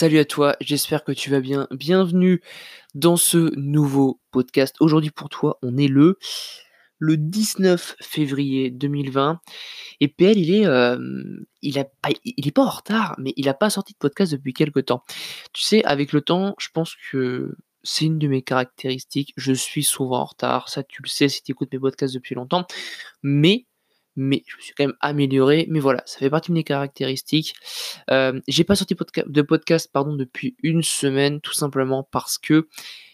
Salut à toi, j'espère que tu vas bien. Bienvenue dans ce nouveau podcast. Aujourd'hui pour toi, on est le le 19 février 2020 et PL il est euh, il pas il est pas en retard mais il a pas sorti de podcast depuis quelques temps. Tu sais avec le temps, je pense que c'est une de mes caractéristiques, je suis souvent en retard, ça tu le sais si tu écoutes mes podcasts depuis longtemps, mais mais je me suis quand même amélioré. Mais voilà, ça fait partie de mes caractéristiques. Euh, j'ai pas sorti de podcast pardon, depuis une semaine, tout simplement parce que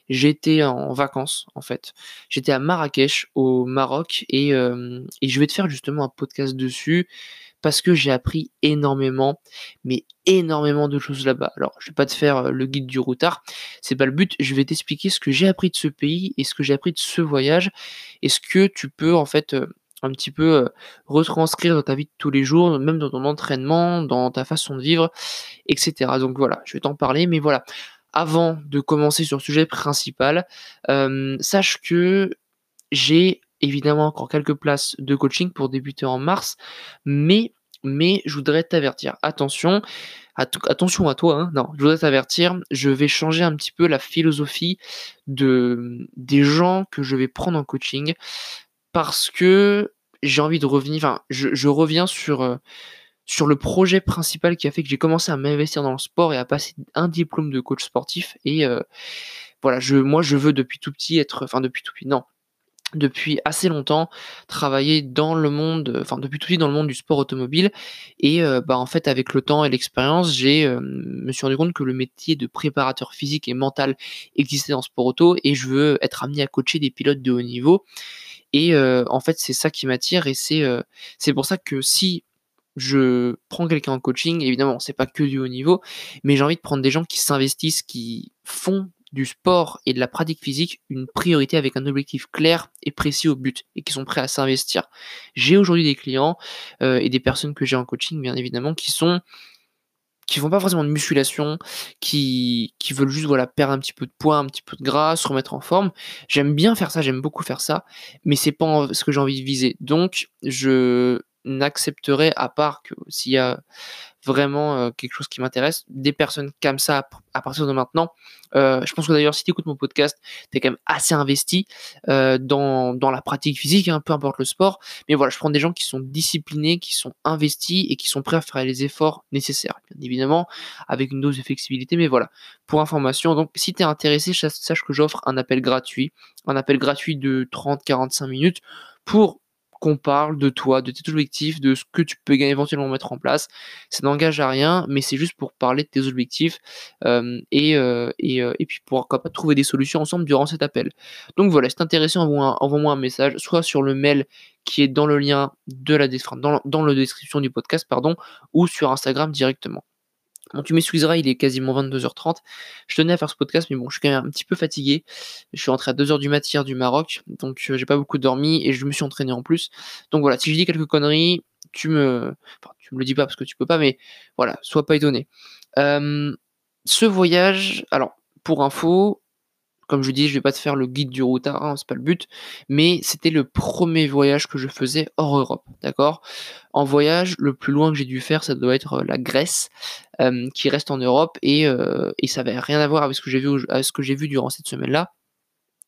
j'étais en vacances en fait. J'étais à Marrakech au Maroc et, euh, et, je vais te faire justement un podcast dessus parce que j'ai appris énormément, mais énormément de choses là-bas. Alors, je vais pas te faire euh, le guide du routard, c'est pas le but. Je vais t'expliquer ce que j'ai appris de ce pays et ce que j'ai appris de ce voyage et ce que tu peux en fait un petit peu retranscrire dans ta vie de tous les jours, même dans ton entraînement, dans ta façon de vivre, etc. Donc voilà, je vais t'en parler, mais voilà. Avant de commencer sur le sujet principal, sache que j'ai évidemment encore quelques places de coaching pour débuter en mars, mais mais je voudrais t'avertir, attention, attention à toi, hein, non, je voudrais t'avertir, je vais changer un petit peu la philosophie de, des gens que je vais prendre en coaching parce que j'ai envie de revenir, enfin, je, reviens sur, euh, sur le projet principal qui a fait que j'ai commencé à m'investir dans le sport et à passer un diplôme de coach sportif. Et euh, voilà, je, moi, je veux depuis tout petit être, enfin, depuis tout petit, non, depuis assez longtemps travailler dans le monde, enfin depuis tout petit dans le monde du sport automobile et euh, bah en fait avec le temps et l'expérience j'ai me suis rendu compte que le métier de préparateur physique et mental existait dans le sport auto et je veux être amené à coacher des pilotes de haut niveau et en fait, c'est ça qui m'attire et c'est c'est pour ça que si je prends quelqu'un en coaching, évidemment, c'est pas que du haut niveau, mais j'ai envie de prendre des gens qui s'investissent, qui font du sport et de la pratique physique une priorité avec un objectif clair et précis au but et qui sont prêts à s'investir. J'ai aujourd'hui des clients et des personnes que j'ai en coaching, bien évidemment, qui sont qui font pas forcément de musculation, qui, qui veulent juste voilà perdre un petit peu de poids, un petit peu de gras, se remettre en forme. J'aime bien faire ça, j'aime beaucoup faire ça, mais c'est pas ce que j'ai envie de viser. Donc je n'accepterai à part que s'il y a vraiment euh, quelque chose qui m'intéresse, des personnes comme ça à, partir de maintenant. Euh, je pense que d'ailleurs, si tu écoutes mon podcast, tu es quand même assez investi euh, dans, dans, la pratique physique, hein, peu importe le sport. Mais voilà, je prends des gens qui sont disciplinés, qui sont investis et qui sont prêts à faire les efforts nécessaires. Bien évidemment, avec une dose de flexibilité, mais voilà. Pour information, donc si tu es intéressé, sache que j'offre un appel gratuit, un appel gratuit de 30-45 minutes pour qu'on parle de toi, de tes objectifs, de ce que tu peux éventuellement mettre en place. Ça n'engage à rien, mais c'est juste pour parler de tes objectifs euh, et, euh, euh, et, puis pour pas trouver des solutions ensemble durant cet appel. Donc voilà, si t'es intéressé, envoie-moi un, message, soit sur le mail qui est dans le lien de la dans, dans la description du podcast, pardon, ou sur Instagram directement. Bon, tu m'excuseras, il est quasiment 22h30. Je tenais à faire ce podcast, mais bon, je suis quand même un petit peu fatigué. Je suis rentré à 2h du matin du Maroc, donc euh, j'ai pas beaucoup dormi et je me suis entraîné en plus. Donc voilà, si je dis quelques conneries, tu me. Tu me le dis pas parce que tu peux pas, mais voilà, sois pas étonné. Euh, ce voyage, alors, pour info, comme je dis, je vais pas te faire le guide du routard, c'est pas le but, mais c'était le premier voyage que je faisais hors Europe, d'accord? En voyage, le plus loin que j'ai dû faire, ça doit être euh, la Grèce, euh, qui reste en Europe, et, euh, ça avait rien à voir avec ce que j'ai vu, ce que j'ai vu durant cette semaine-là.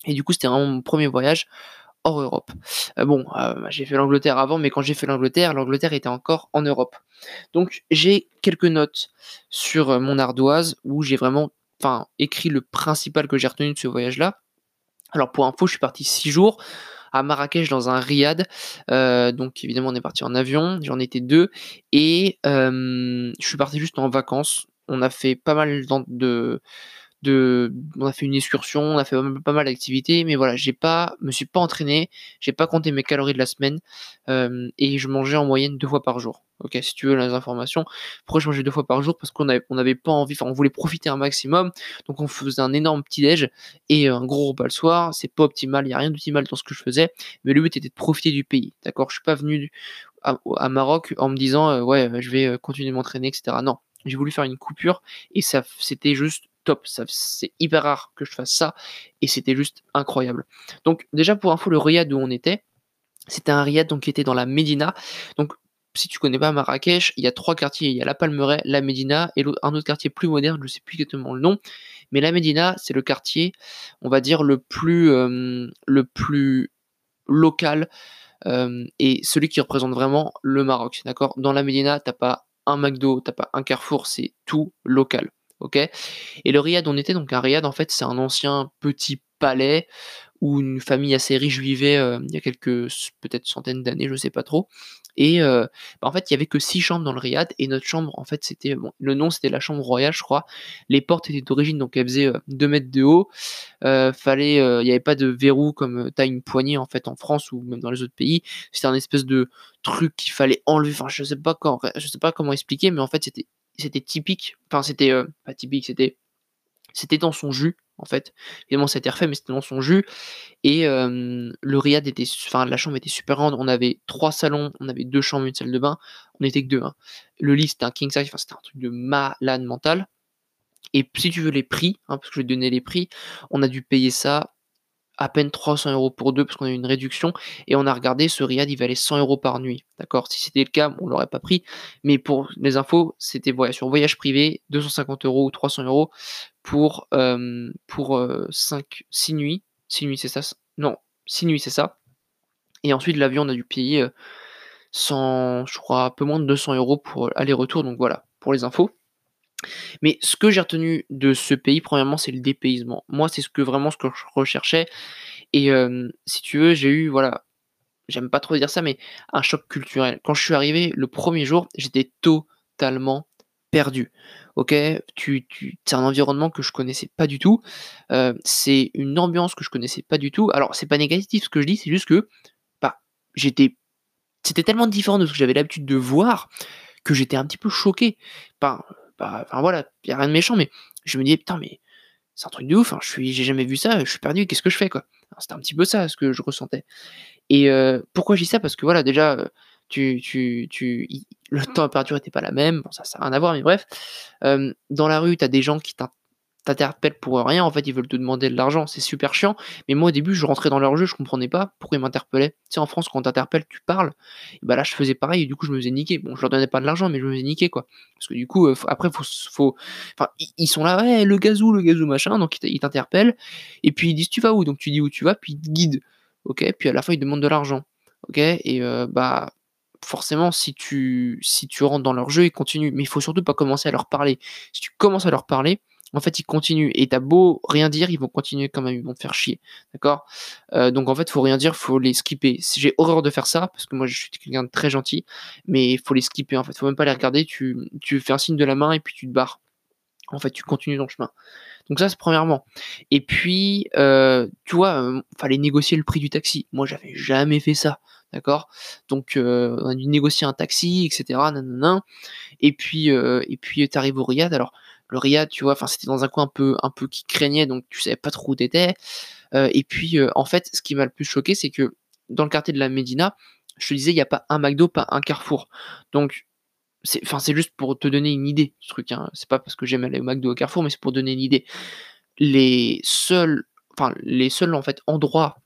Et du coup, c'était vraiment mon premier voyage hors Europe. bon, j'ai fait l'Angleterre avant, mais quand j'ai fait l'Angleterre, l'Angleterre était encore en Europe. Donc j'ai quelques notes sur mon ardoise où j'ai vraiment enfin, écrit le principal que j'ai retenu de ce voyage-là. Alors pour info, je suis parti six jours à Marrakech dans un riad. Euh, donc évidemment, on est parti en avion, j'en étais deux. Et euh, je suis parti juste en vacances. On a fait pas mal de, on a fait une excursion, on a fait pas mal d'activités, mais voilà, j'ai pas, me suis pas entraîné, j'ai pas compté mes calories de la semaine euh, et je mangeais en moyenne deux fois par jour. Ok, si tu veux les informations. Pourquoi je mangeais deux fois par jour? Parce qu'on avait, on avait pas envie, enfin on voulait profiter un maximum, donc on faisait un énorme petit déj et un gros repas le soir. C'est pas optimal, il y a rien d'optimal dans ce que je faisais, mais le but était de profiter du pays. D'accord, je suis pas venu à, Maroc en me disant euh, ouais, je vais euh, continuer de m'entraîner, etc. Non, j'ai voulu faire une coupure et ça, c'était juste top. C'est hyper rare que je fasse ça et c'était juste incroyable. Donc déjà pour info, le riad où on était, c'était un riad donc qui était dans la Médina. Donc si tu connais pas Marrakech, il y a trois quartiers. Il y a la Palmeraie, la Médina et un autre quartier plus moderne, je ne sais plus exactement le nom. Mais la Médina, c'est le quartier, on va dire, le plus, euh, local euh, et celui qui représente vraiment le Maroc. D'accord? Dans la Médina, t'as pas un McDo, t'as pas un Carrefour, c'est tout local. Ok Et le riad, on était donc un riad, en fait, c'est un ancien petit palais où une famille assez riche vivait euh, il y a quelques peut-être centaines d'années, je sais pas trop. Et euh, bah, en fait, il y avait que six chambres dans le riad et notre chambre, en fait, c'était bon, le nom c'était la chambre royale, je crois. Les portes étaient d'origine, donc elles faisaient 2 mètres de haut. fallait, il n'y avait pas de verrou comme as une poignée en fait en France ou même dans les autres pays. C'était un espèce de truc qu'il fallait enlever. Enfin, je sais pas je sais pas comment expliquer, mais en fait, c'était c'était typique. Enfin, c'était pas typique, c'était c'était dans son jus en fait. Évidemment, ça a refait, mais c'était dans son jus. Et le riad était, enfin, la chambre était super grande. On avait trois salons, on avait deux chambres, une salle de bain. On n'était que deux. Hein. Le lit, c'était un king size, enfin, c'était un truc de malade mental. Et si tu veux les prix, hein, parce que je vais te donner les prix, on a dû payer ça à peine 300 euros pour deux parce qu'on a eu une réduction et on a regardé ce riad il valait 100 euros par nuit. D'accord? Si c'était le cas on l'aurait pas pris mais pour les infos c'était sur voyage privé 250 euros ou 300 euros pour euh, pour 5 euh, 6 nuits. 6 nuits c'est ça non 6 nuits c'est ça. Et ensuite l'avion on a dû payer 100 euh, je crois un peu moins de 200 euros pour aller-retour. Donc voilà pour les infos mais ce que j'ai retenu de ce pays, premièrement, c'est le dépaysement. Moi, c'est ce que vraiment ce que je recherchais. Et si tu veux, j'ai eu, voilà, j'aime pas trop dire ça, mais un choc culturel. Quand je suis arrivé le premier jour, j'étais totalement perdu. Ok, tu, tu c'est un environnement que je connaissais pas du tout. c'est une ambiance que je connaissais pas du tout. Alors, c'est pas négatif ce que je dis, c'est juste que bah, j'étais, c'était tellement différent de ce que j'avais l'habitude de voir que j'étais un petit peu choqué. Enfin, enfin voilà, il a rien de méchant, mais je me disais, putain, mais c'est un truc de ouf, hein, je suis, j'ai jamais vu ça, je suis perdu, qu'est-ce que je fais, quoi? C'était un petit peu ça, ce que je ressentais. Et euh, pourquoi je dis ça? Parce que voilà, déjà, euh, tu, tu, tu, le température était pas la même, bon, ça, ça n'a rien à voir, mais bref. Euh, dans la rue, tu as des gens qui t'interpellent pour rien, en fait ils veulent te demander de l'argent, c'est super chiant, mais moi au début je rentrais dans leur jeu, je comprenais pas pourquoi ils m'interpellaient. Tu sais en France quand on t'interpelle tu parles, et bah là je faisais pareil et du coup je me faisais niquer. Bon je leur donnais pas de l'argent mais je me faisais niquer quoi. Parce que du coup euh, après faut, faut... Enfin ils sont là, ouais le gazou, le gazou machin, donc ils t'interpellent, et puis ils disent tu vas où, donc tu dis où tu vas, puis ils te guident, ok, puis à la fin ils demandent de l'argent, ok, et euh, bah forcément, si tu, si tu rentres dans leur jeu, ils continuent. Mais il faut surtout pas commencer à leur parler. Si tu commences à leur parler, en fait, ils continuent. Et t'as beau rien dire, ils vont continuer quand même, ils vont te faire chier. D'accord? Euh, Donc en fait, faut rien dire, faut les skipper. J'ai horreur de faire ça, parce que moi je suis quelqu'un de très gentil, mais il faut les skipper en fait. Faut même pas les regarder, tu, tu fais un signe de la main et puis tu te barres. En fait, tu continues ton chemin. Donc ça, c'est premièrement. Et puis, euh, tu vois, euh, fallait négocier le prix du taxi. Moi, j'avais jamais fait ça. D'accord? Donc, on a dû négocier un taxi, etc. Et puis, et puis, t'arrives au Riyad. Alors, le Riyad, tu vois, enfin c'était dans un coin un peu, un peu qui craignait, donc tu savais pas trop où t'étais. Euh, et puis euh, en fait, ce qui m'a le plus choqué, c'est que dans le quartier de la Médina, je te disais, il n'y a pas un McDo, pas un Carrefour. Donc c'est, enfin c'est juste pour te donner une idée, ce truc. Hein. C'est pas parce que j'aime aller au McDo au Carrefour, mais c'est pour donner une idée. Les seuls, enfin les seuls en fait endroits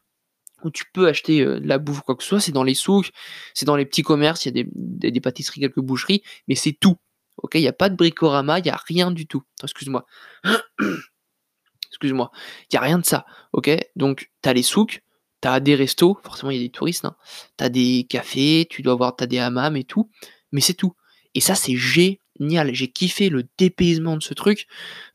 où tu peux acheter euh, de la bouffe ou quoi que ce soit, c'est dans les souks, c'est dans les petits commerces, il y a des, des, des, pâtisseries, quelques boucheries, mais c'est tout. Ok, il n'y a pas de bricorama, il n'y a rien du tout. Excuse-moi. Excuse-moi. Il n'y a rien de ça. Ok, donc tu as les souks, tu as des restos, forcément il y a des touristes, hein. tu as des cafés, tu dois avoir, tu as des hammams et tout, mais c'est tout. Et ça, c'est génial. J'ai kiffé le dépaysement de ce truc.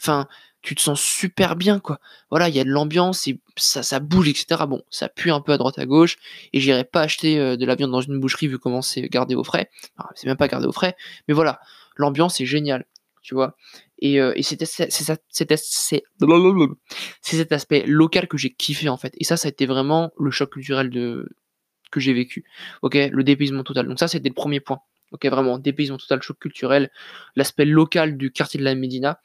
Enfin, tu te sens super bien, quoi. Voilà, il y a de l'ambiance ça, ça bouge, etc. Bon, ça pue un peu à droite à gauche et j'irai pas acheter euh, de la viande dans une boucherie vu comment c'est gardé au frais. c'est même pas gardé au frais, mais voilà, l'ambiance est géniale, tu vois. Et, euh, c'est cet aspect local que j'ai kiffé en fait. Et ça, ça a été vraiment le choc culturel que j'ai vécu. Ok, le dépaysement total. Donc ça, c'était le premier point. Ok, vraiment, dépaysement total, choc culturel, l'aspect local du quartier de la Médina.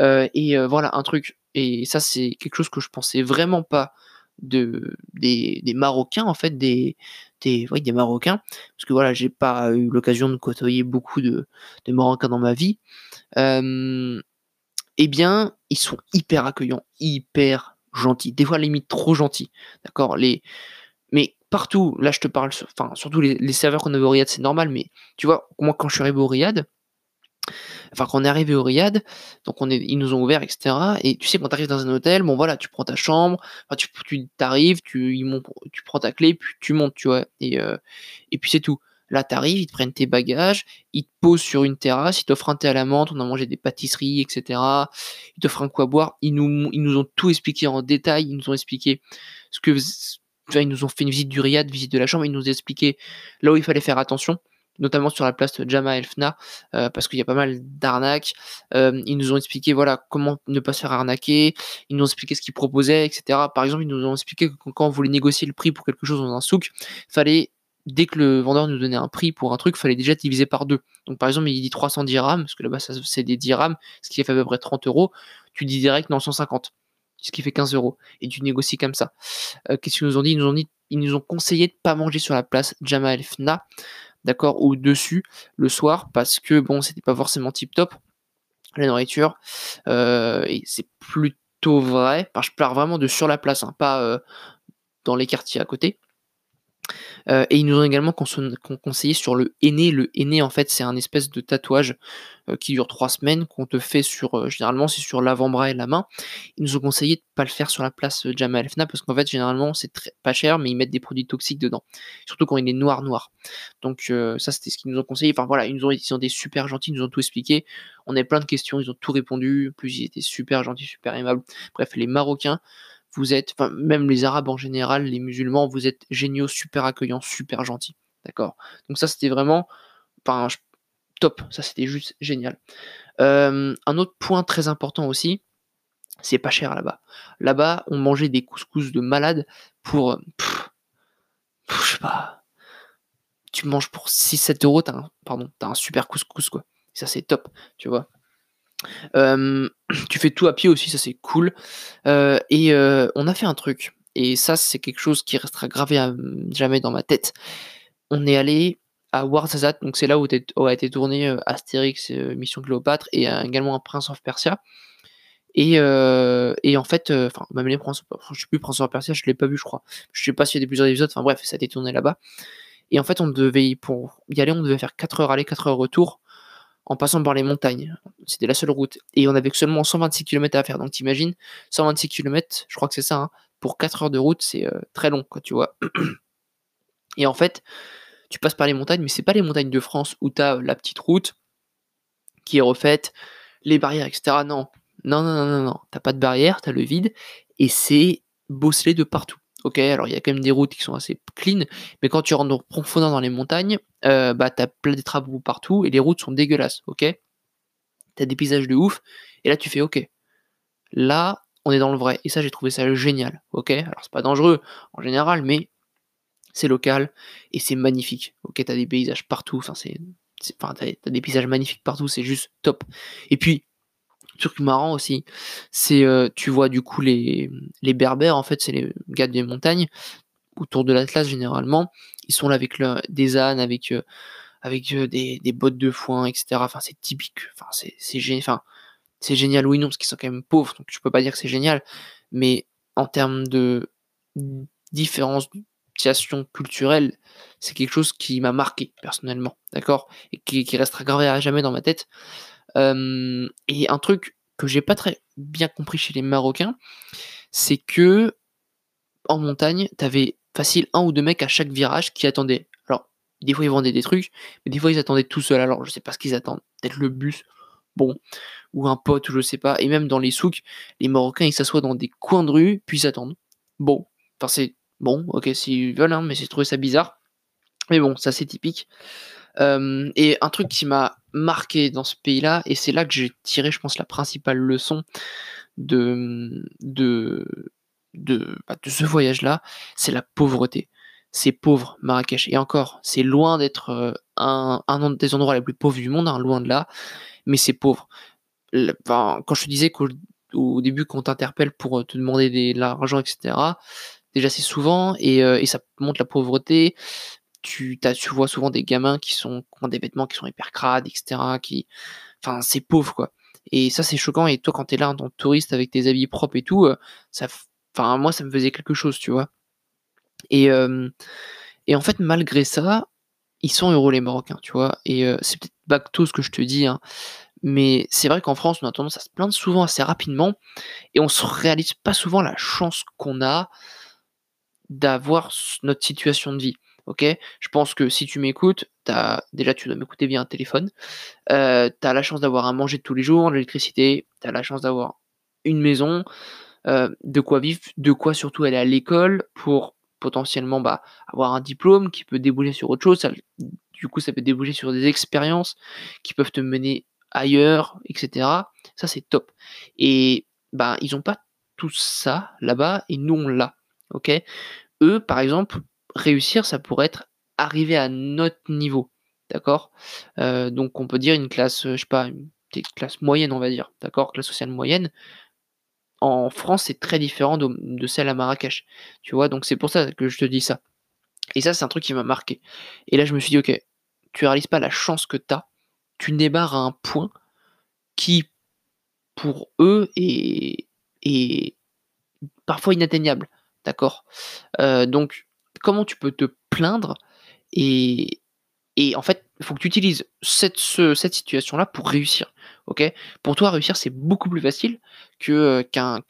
Euh, et euh, voilà, un truc. Et ça, c'est quelque chose que je pensais vraiment pas de, des, des Marocains, en fait, des, des, des Marocains, parce que voilà, j'ai pas eu l'occasion de côtoyer beaucoup de, Marocains dans ma vie, eh bien, ils sont hyper accueillants, hyper gentils, des fois limite trop gentils, d'accord les... Mais partout, là je te parle, enfin surtout les, serveurs qu'on avait au Riyad, c'est normal, mais tu vois, moi quand je suis arrivé au Riyad, enfin quand on est arrivé au Riyad, donc on est, ils nous ont ouvert, etc. Et tu sais, quand tu arrives dans un hôtel, bon voilà, tu prends ta chambre, enfin, tu, tu arrives, tu, tu prends ta clé, puis tu montes, tu vois, et, euh, et puis c'est tout. Là, t'arrives, ils te prennent tes bagages, ils te posent sur une terrasse, ils t'offrent un thé à la menthe, on a mangé des pâtisseries, etc. Ils t'offrent un quoi boire. Ils nous, ils nous ont tout expliqué en détail. Ils nous ont expliqué ce que, ils nous ont fait une visite du Riyad, visite de la chambre. Ils nous ont expliqué là où il fallait faire attention, notamment sur la place Jama Elfna, euh, parce qu'il y a pas mal d'arnaques. Euh, ils nous ont expliqué voilà comment ne pas se faire arnaquer. Ils nous ont expliqué ce qu'ils proposaient, etc. Par exemple, ils nous ont expliqué que quand on voulait négocier le prix pour quelque chose dans un souk, fallait dès que le vendeur nous donnait un prix pour un truc, fallait déjà diviser par deux. Donc par exemple, il dit 300 dirhams, parce que là-bas c'est des dirhams, ce qui fait à peu près 30 euros, tu dis direct non 150, ce qui fait 15 euros, et tu négocies comme ça. Euh, qu'est-ce qu'ils nous ont dit? Ils nous ont dit, ils nous ont conseillé de pas manger sur la place Jamal Fna, d'accord, ou dessus le soir, parce que bon, c'était pas forcément tip top la nourriture, euh, et c'est plutôt vrai. Enfin, je parle vraiment de sur la place, hein, pas euh, dans les quartiers à côté. Euh, et ils nous ont également conseillé sur le henné. Le henné, en fait, c'est un espèce de tatouage euh, qui dure trois semaines, qu'on te fait sur, euh, généralement, c'est sur l'avant-bras et la main. Ils nous ont conseillé de pas le faire sur la place Jamal Fna parce qu'en fait, généralement, c'est pas cher, mais ils mettent des produits toxiques dedans. Surtout quand il est noir, noir. Donc, ça, c'était ce qu'ils nous ont conseillé. Enfin, voilà, ils nous ont, ils été super gentils, ils nous ont tout expliqué. On avait plein de questions, ils ont tout répondu. En plus, ils étaient super gentils, super aimables. Bref, les Marocains, vous êtes, enfin, même les Arabes en général, les musulmans, vous êtes géniaux, super accueillants, super gentils. D'accord? Donc, ça, c'était vraiment, enfin, top. Ça, c'était juste génial. Euh, un autre point très important aussi, c'est pas cher là-bas. Là-bas, on mangeait des couscous de malade pour. je sais pas. Tu manges pour 6-7 euros, t'as un, pardon, t'as un super couscous, quoi. ça, c'est top, tu vois. tu fais tout à pied aussi, ça c'est cool. et on a fait un truc. Et ça, c'est quelque chose qui restera gravé jamais dans ma tête. On est allé à Warzazat, donc c'est là où, a été tourné Astérix, Mission Cléopâtre, et également un Prince of Persia. Et, en fait, enfin, même les Prince, je sais plus Prince of Persia, je l'ai pas vu, je crois. Je sais pas s'il y a des plusieurs épisodes, enfin bref, ça a été tourné là-bas. Et en fait, on devait, y aller, on devait faire 4 heures aller, 4 heures retour en passant par les montagnes. C'était la seule route. Et on avait seulement 126 km à faire. Donc t'imagines, 126 km, je crois que c'est ça, hein, pour 4 heures de route, c'est euh, très long, quoi, tu vois. Et en fait, tu passes par les montagnes, mais c'est pas les montagnes de France où t'as euh, la petite route qui est refaite, les barrières, etc. Non, non, non, non, non, non. T'as pas de barrière, t'as le vide, et c'est bosselé de partout. Ok, alors il y a quand même des routes qui sont assez clean, mais quand tu rentres en profondeur dans les montagnes, euh, bah t'as plein de travaux partout et les routes sont dégueulasses, ok? T'as des paysages de ouf, et là tu fais ok. Là, on est dans le vrai, et ça j'ai trouvé ça génial, ok? Alors c'est pas dangereux en général, mais c'est local et c'est magnifique, ok? T'as des paysages partout, enfin c'est. Enfin, t'as des paysages magnifiques partout, c'est juste top. Et puis, truc marrant aussi, c'est euh, tu vois du coup les, berbères, en fait, c'est les gars des montagnes, autour de l'Atlas généralement, ils sont là avec des ânes, avec, euh, avec euh, des, bottes de foin, etc. Enfin, c'est typique, enfin, c'est, c'est, c'est génial, oui, non, parce qu'ils sont quand même pauvres, donc je peux pas dire que c'est génial, mais en termes de différenciation culturelle, c'est quelque chose qui m'a marqué personnellement, d'accord? Et qui, restera gravé à jamais dans ma tête et un truc que j'ai pas très bien compris chez les Marocains, c'est que en montagne, t'avais facile un ou deux mecs à chaque virage qui attendaient. Alors, des fois ils vendaient des trucs, mais des fois ils attendaient tout seuls. Alors, je sais pas ce qu'ils attendent. Peut-être le bus, bon, ou un pote, ou je sais pas. Et même dans les souks, les Marocains ils s'assoient dans des coins de rue, puis ils attendent. Bon, enfin c'est bon, ok, s'ils veulent, hein, mais j'ai trouvé ça bizarre. Mais bon, ça c'est typique. Et un truc qui m'a marqué dans ce pays-là, et c'est là que j'ai tiré, je pense, la principale leçon de, de, de, bah, ce voyage-là, c'est la pauvreté. C'est pauvre, Marrakech. Et encore, c'est loin d'être euh, un, un, des endroits les plus pauvres du monde, hein, loin de là, mais c'est pauvre. quand je te disais qu'au début, qu'on t'interpelle pour te demander de l'argent, etc., déjà c'est souvent, euh, et ça montre la pauvreté, tu, vois souvent des gamins qui sont ont des vêtements qui sont hyper crades, etc. Qui, enfin, c'est pauvre quoi. Et ça c'est choquant. Et toi quand t'es là en tant que touriste avec tes habits propres et tout, euh, ça, enfin moi ça me faisait quelque chose, tu vois. Et, et en fait, malgré ça, ils sont heureux les Marocains, tu vois. Et c'est peut-être bateau ce que je te dis, hein, mais c'est vrai qu'en France, on a tendance à se plaindre souvent assez rapidement et on se réalise pas souvent la chance qu'on a d'avoir notre situation de vie. Ok? Je pense que si tu m'écoutes, déjà tu dois m'écouter via un téléphone. Euh, tu as la chance d'avoir à manger tous les jours, l'électricité, tu as la chance d'avoir une maison, euh, de quoi vivre, de quoi surtout aller à l'école pour potentiellement bah, avoir un diplôme qui peut déboucher sur autre chose. du coup, ça peut déboucher sur des expériences qui peuvent te mener ailleurs, etc. Ça, c'est top. Et bah, ils n'ont pas tout ça là-bas et nous, on l'a. Ok? Eux, par exemple, réussir, ça pourrait être arriver à notre niveau. D'accord? Euh, Donc, on peut dire une classe, je sais pas, une classe moyenne, on va dire. D'accord? Classe sociale moyenne. En France, c'est très différent de, celle à Marrakech. Tu vois? Donc, c'est pour ça que je te dis ça. Et ça, c'est un truc qui m'a marqué. Et là, je me suis dit, ok, tu réalises pas la chance que tu as tu débarres à un point qui, pour eux, est, parfois inatteignable. D'accord? Euh, Donc, comment tu peux te plaindre et, et en fait, il faut que tu utilises cette, situation-là pour réussir. pour toi, réussir, c'est beaucoup plus facile que, euh, qu'un,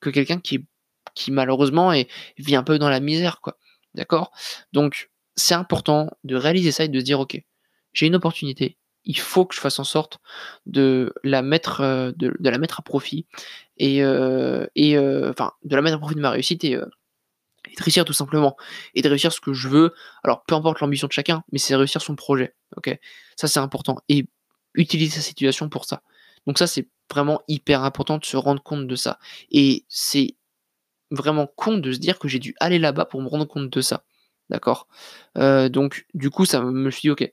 que quelqu'un qui, qui malheureusement vit un peu dans la misère. quoi. D'accord? Donc, c'est important de réaliser ça et de se dire, ok, j'ai une opportunité, il faut que je fasse en sorte de la mettre, euh, de, la mettre à profit et, euh, et de la mettre à profit de ma réussite de réussir tout simplement et de réussir ce que je veux. Alors peu importe l'ambition de chacun, mais c'est réussir son projet. Ok, ça c'est important et utiliser sa situation pour ça. Donc ça c'est vraiment hyper important de se rendre compte de ça et c'est vraiment con de se dire que j'ai dû aller là-bas pour me rendre compte de ça. D'accord? Donc du coup ça me suis dit ok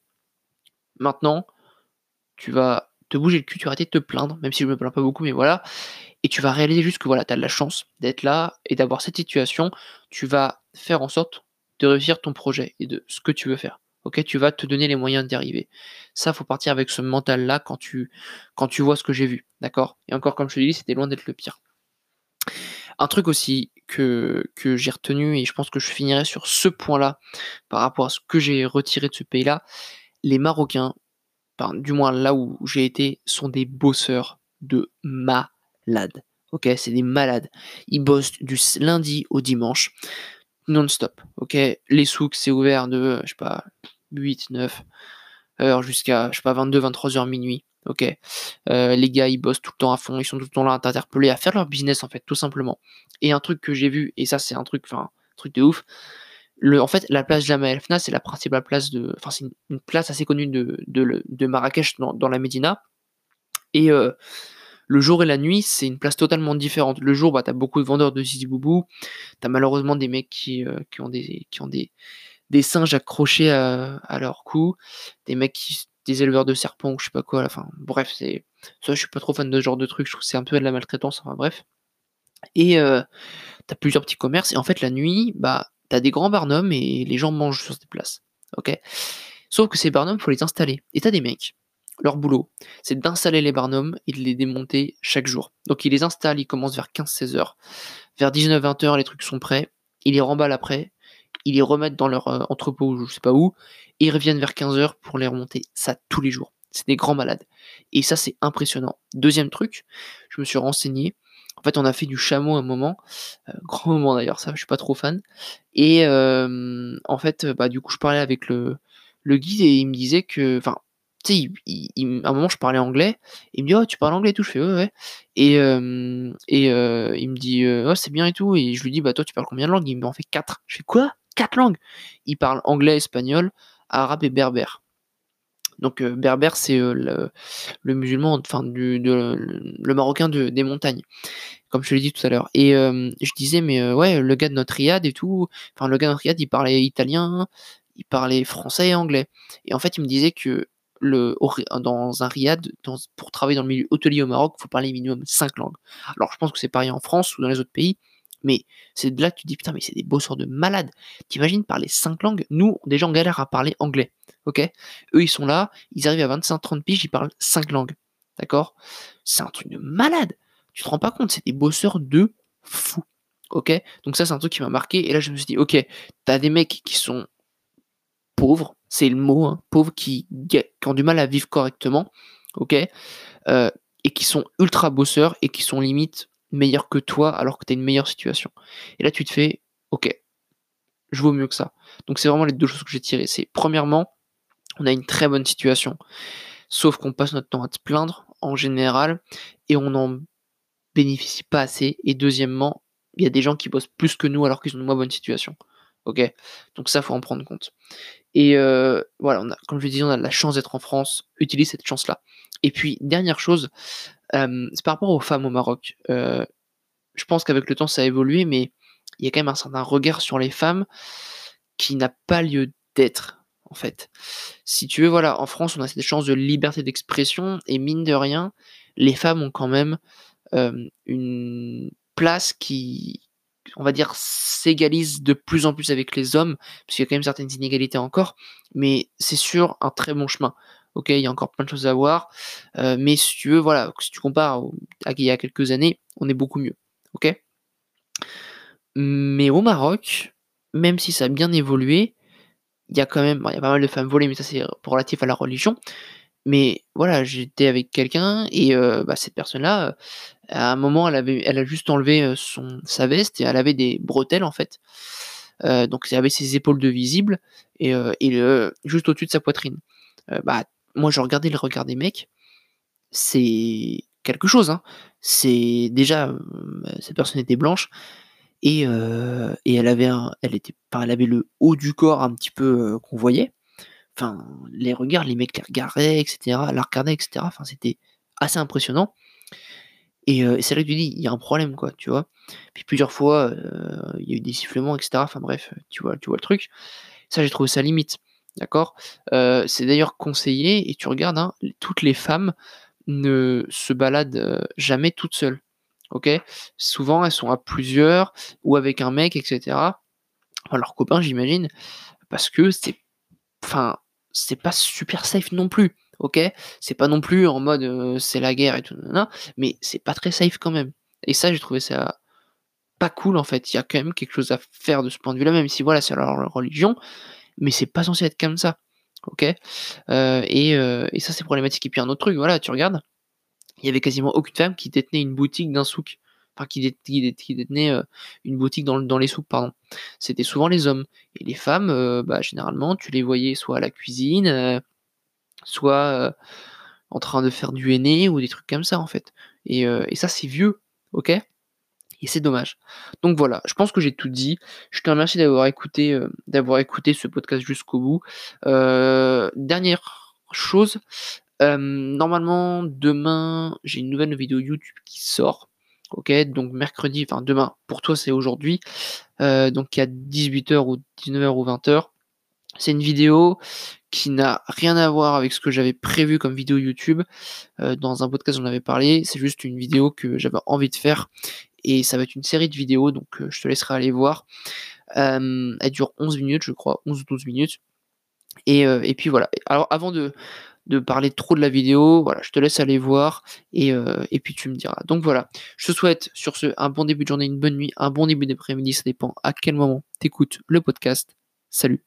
Maintenant, tu vas te bouger le cul, tu vas arrêter de te plaindre, même si je me plains pas beaucoup, mais voilà. Et tu vas réaliser juste que voilà, tu as de la chance d'être là et d'avoir cette situation. Tu vas faire en sorte de réussir ton projet et de ce que tu veux faire. Ok, tu vas te donner les moyens d'y arriver. Ça, faut partir avec ce mental-là quand tu, quand tu vois ce que j'ai vu. D'accord? Et encore, comme je te dis, c'était loin d'être le pire. Un truc aussi que, que j'ai retenu, et je pense que je finirai sur ce point-là par rapport à ce que j'ai retiré de ce pays-là, les Marocains, du moins là où j'ai été, sont des bosseurs de malades. Ok, c'est des malades. Ils bossent du lundi au dimanche, non-stop. Ok, les souks, c'est ouvert de, je sais pas, 8, 9 heures jusqu'à, je sais pas, 22, 23 heures minuit. Ok, euh, les gars, ils bossent tout le temps à fond, ils sont tout le temps là à t'interpeller, à faire leur business en fait, tout simplement. Et un truc que j'ai vu, et ça c'est un truc, enfin, truc de ouf, en fait, la place Jamal El Fna, c'est la principale place de. Enfin, c'est une, place assez connue de, de, Marrakech dans, la Médina. Et euh, le jour et la nuit, c'est une place totalement différente. Le jour, bah, t'as beaucoup de vendeurs de zizi boubou. T'as malheureusement des mecs qui, euh, qui ont des, qui ont des, des singes accrochés à, leur cou. Des mecs qui. des éleveurs de serpents ou je sais pas quoi. Enfin, bref, c'est. Ça, je suis pas trop fan de ce genre de truc. Je trouve que c'est un peu de la maltraitance. Enfin, bref. Et euh, t'as plusieurs petits commerces. Et en fait, la nuit, bah t'as des grands barnums et les gens mangent sur ces places. Ok? Sauf que ces barnums, faut les installer. Et t'as des mecs, leur boulot, c'est d'installer les barnums et de les démonter chaque jour. Donc ils les installent, ils commencent vers 15-16 heures. Vers 19-20 heures, les trucs sont prêts. Ils les remballent après. Ils les remettent dans leur euh, entrepôt, je sais pas où. Et ils reviennent vers 15 heures pour les remonter. Ça tous les jours. C'est des grands malades. Et ça, c'est impressionnant. Deuxième truc, je me suis renseigné. En fait, on a fait du chameau un moment, euh, grand moment d'ailleurs, ça, je suis pas trop fan. Et euh, en fait, bah du coup, je parlais avec le, le guide et il me disait que, enfin, à un moment, je parlais anglais. Il me dit, oh, tu parles anglais et tout. Je fais, ouais, ouais. Et, euh, et il me dit, oh, c'est bien et tout. Et je lui dis, bah, toi, tu parles combien de langues? Il m'en fait quatre. Je fais, quoi? Quatre langues? Il parle anglais, espagnol, arabe et berbère. Donc berbère, c'est le, musulman, enfin du, le marocain de, des montagnes, comme je l'ai dit tout à l'heure. Et je disais, mais ouais, le gars de notre riad et tout, enfin le gars de notre riad, il parlait italien, il parlait français et anglais. Et en fait, il me disait que le, dans un riad, pour travailler dans le milieu hôtelier au Maroc, il faut parler minimum 5 langues. Alors je pense que c'est pareil en France ou dans les autres pays, mais c'est de là que tu dis, putain, mais c'est des bosseurs de malades. T'imagines parler cinq langues? Nous, déjà, on galère à parler anglais. Ok? Eux, ils sont là, ils arrivent à 25-30 piges, ils parlent cinq langues. D'accord? C'est un truc de malade. Tu te rends pas compte, c'est des bosseurs de fou. Ok? Donc ça, c'est un truc qui m'a marqué. Et là, je me suis dit, ok, t'as des mecs qui sont pauvres, c'est le mot, hein, pauvres qui, ont du mal à vivre correctement, ok euh, Et qui sont ultra bosseurs et qui sont limite meilleurs que toi alors que tu as une meilleure situation. Et là, tu te fais, ok, je vaux mieux que ça. Donc c'est vraiment les deux choses que j'ai tirées. C'est premièrement, on a une très bonne situation, sauf qu'on passe notre temps à te plaindre en général et on n'en bénéficie pas assez. Et deuxièmement, il y a des gens qui bossent plus que nous alors qu'ils ont une moins bonne situation. Ok Donc ça, faut en prendre compte. Et euh, voilà, on a, comme je le disais, on a la chance d'être en France. Utilise cette chance-là. Et puis, dernière chose, euh, c'est par rapport aux femmes au Maroc. Euh, je pense qu'avec le temps, ça a évolué, mais il y a quand même un certain regard sur les femmes qui n'a pas lieu d'être, en fait. Si tu veux, voilà, en France, on a cette chance de liberté d'expression, et mine de rien, les femmes ont quand même une place qui, on va dire, s'égalise de plus en plus avec les hommes, parce y a quand même certaines inégalités encore, mais c'est sûr un très bon chemin. Ok, il y a encore plein de choses à voir, euh, mais si tu veux, voilà, si tu compares à il y a quelques années, on est beaucoup mieux. Ok? Mais au Maroc, même si ça a bien évolué, il y a quand même, il y a pas mal de femmes volées, mais ça c'est relatif à la religion. Mais voilà, j'étais avec quelqu'un et bah, cette personne-là, à un moment, elle avait, elle a juste enlevé son sa veste et elle avait des bretelles en fait. donc elle avait ses épaules de visible et, et juste au-dessus de sa poitrine. bah moi je regardais le regard des mecs, c'est quelque chose. Hein. C'est déjà cette personne était blanche et, et elle avait elle était, elle avait le haut du corps un petit peu qu'on voyait. Enfin, les regards, les mecs les regardaient, etc. La regardaient, etc. Enfin, c'était assez impressionnant. Et, c'est là que tu dis, il y a un problème, quoi, tu vois. Puis plusieurs fois, il y a eu des sifflements, etc. Enfin bref, tu vois, tu vois le truc. Ça, j'ai trouvé ça limite. D'accord C'est d'ailleurs conseillé, et tu regardes, hein, toutes les femmes ne se baladent jamais toutes seules. Ok Souvent, elles sont à plusieurs, ou avec un mec, etc. Enfin, leur copain, j'imagine, parce que c'est. Enfin, c'est pas super safe non plus. Ok? C'est pas non plus en mode c'est la guerre et tout, mais c'est pas très safe quand même. Et ça, j'ai trouvé ça pas cool en fait. Il y a quand même quelque chose à faire de ce point de vue-là, même si voilà, c'est leur religion mais c'est pas censé être comme ça. Ok? Euh, et, euh, et, ça, c'est problématique. Et puis un autre truc, voilà, tu regardes, il y avait quasiment aucune femme qui détenait une boutique d'un souk. Enfin, qui, euh, une boutique dans, les souks, pardon. C'était souvent les hommes. Et les femmes, bah, généralement, tu les voyais soit à la cuisine, soit en train de faire du henné ou des trucs comme ça, en fait. Et, et ça, c'est vieux, ok? Et c'est dommage. Donc voilà, je pense que j'ai tout dit. Je te remercie d'avoir écouté, d'avoir écouté ce podcast jusqu'au bout. Dernière chose, normalement demain j'ai une nouvelle vidéo YouTube qui sort. Ok, donc mercredi, enfin demain, pour toi c'est aujourd'hui. donc il y a 18h ou 19h ou 20h. C'est une vidéo qui n'a rien à voir avec ce que j'avais prévu comme vidéo YouTube. dans un podcast, j'en avais parlé. C'est juste une vidéo que j'avais envie de faire et ça va être une série de vidéos, donc euh, je te laisserai aller voir. Euh, elle dure 11 minutes, je crois, 11 ou 12 minutes. Et, euh, et, puis voilà. Alors avant de, de, parler trop de la vidéo, voilà, je te laisse aller voir et, et puis tu me diras. Donc voilà, je te souhaite sur ce un bon début de journée, une bonne nuit, un bon début d'après-midi, ça dépend à quel moment tu écoutes le podcast. Salut